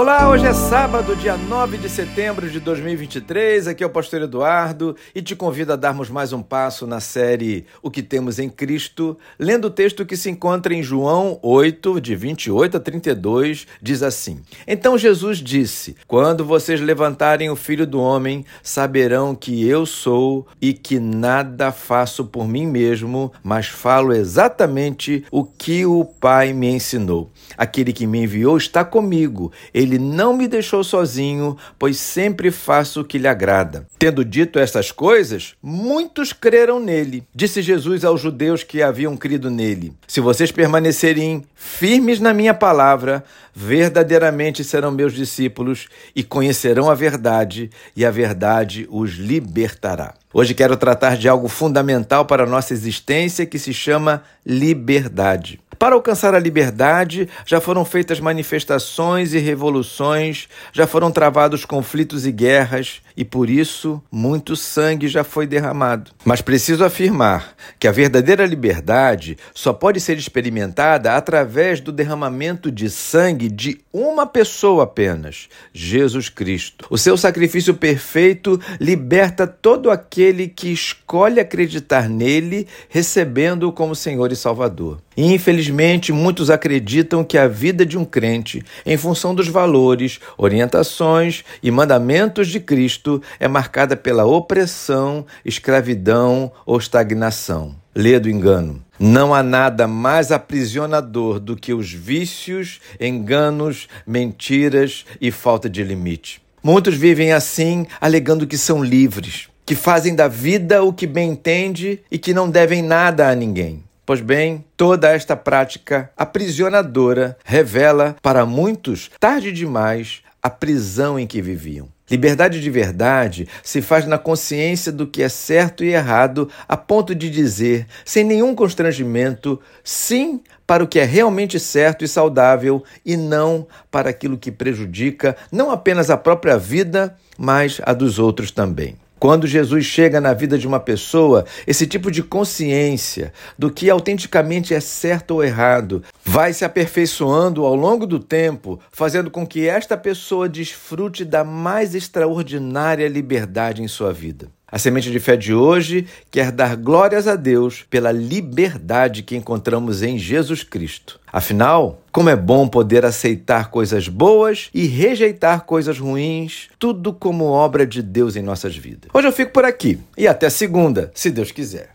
Olá, hoje é sábado, dia 9 de setembro de 2023. Aqui é o Pastor Eduardo e te convido a darmos mais um passo na série O que temos em Cristo, lendo o texto que se encontra em João 8, de 28 a 32, diz assim: Então Jesus disse: Quando vocês levantarem o filho do homem, saberão que eu sou e que nada faço por mim mesmo, mas falo exatamente o que o Pai me ensinou. Aquele que me enviou está comigo. Ele não me deixou sozinho, pois sempre faço o que lhe agrada. Tendo dito estas coisas, muitos creram nele. Disse Jesus aos judeus que haviam crido nele: Se vocês permanecerem firmes na minha palavra, verdadeiramente serão meus discípulos e conhecerão a verdade, e a verdade os libertará. Hoje quero tratar de algo fundamental para a nossa existência que se chama liberdade. Para alcançar a liberdade, já foram feitas manifestações e revoluções, já foram travados conflitos e guerras, e por isso muito sangue já foi derramado. Mas preciso afirmar que a verdadeira liberdade só pode ser experimentada através do derramamento de sangue de uma pessoa apenas, Jesus Cristo. O seu sacrifício perfeito liberta todo aquele que escolhe acreditar nele, recebendo-o como Senhor e Salvador. E, infelizmente, muitos acreditam que a vida de um crente, em função dos valores, orientações e mandamentos de Cristo, é marcada pela opressão, escravidão ou estagnação. Lê do engano. Não há nada mais aprisionador do que os vícios, enganos, mentiras e falta de limite. Muitos vivem assim, alegando que são livres, que fazem da vida o que bem entende e que não devem nada a ninguém. Pois bem, toda esta prática aprisionadora revela para muitos, tarde demais, a prisão em que viviam. Liberdade de verdade se faz na consciência do que é certo e errado, a ponto de dizer, sem nenhum constrangimento, sim para o que é realmente certo e saudável e não para aquilo que prejudica não apenas a própria vida, mas a dos outros também. Quando Jesus chega na vida de uma pessoa, esse tipo de consciência do que autenticamente é certo ou errado vai se aperfeiçoando ao longo do tempo, fazendo com que esta pessoa desfrute da mais extraordinária liberdade em sua vida. A semente de fé de hoje quer dar glórias a Deus pela liberdade que encontramos em Jesus Cristo. Afinal, como é bom poder aceitar coisas boas e rejeitar coisas ruins, tudo como obra de Deus em nossas vidas. Hoje eu fico por aqui e até segunda, se Deus quiser.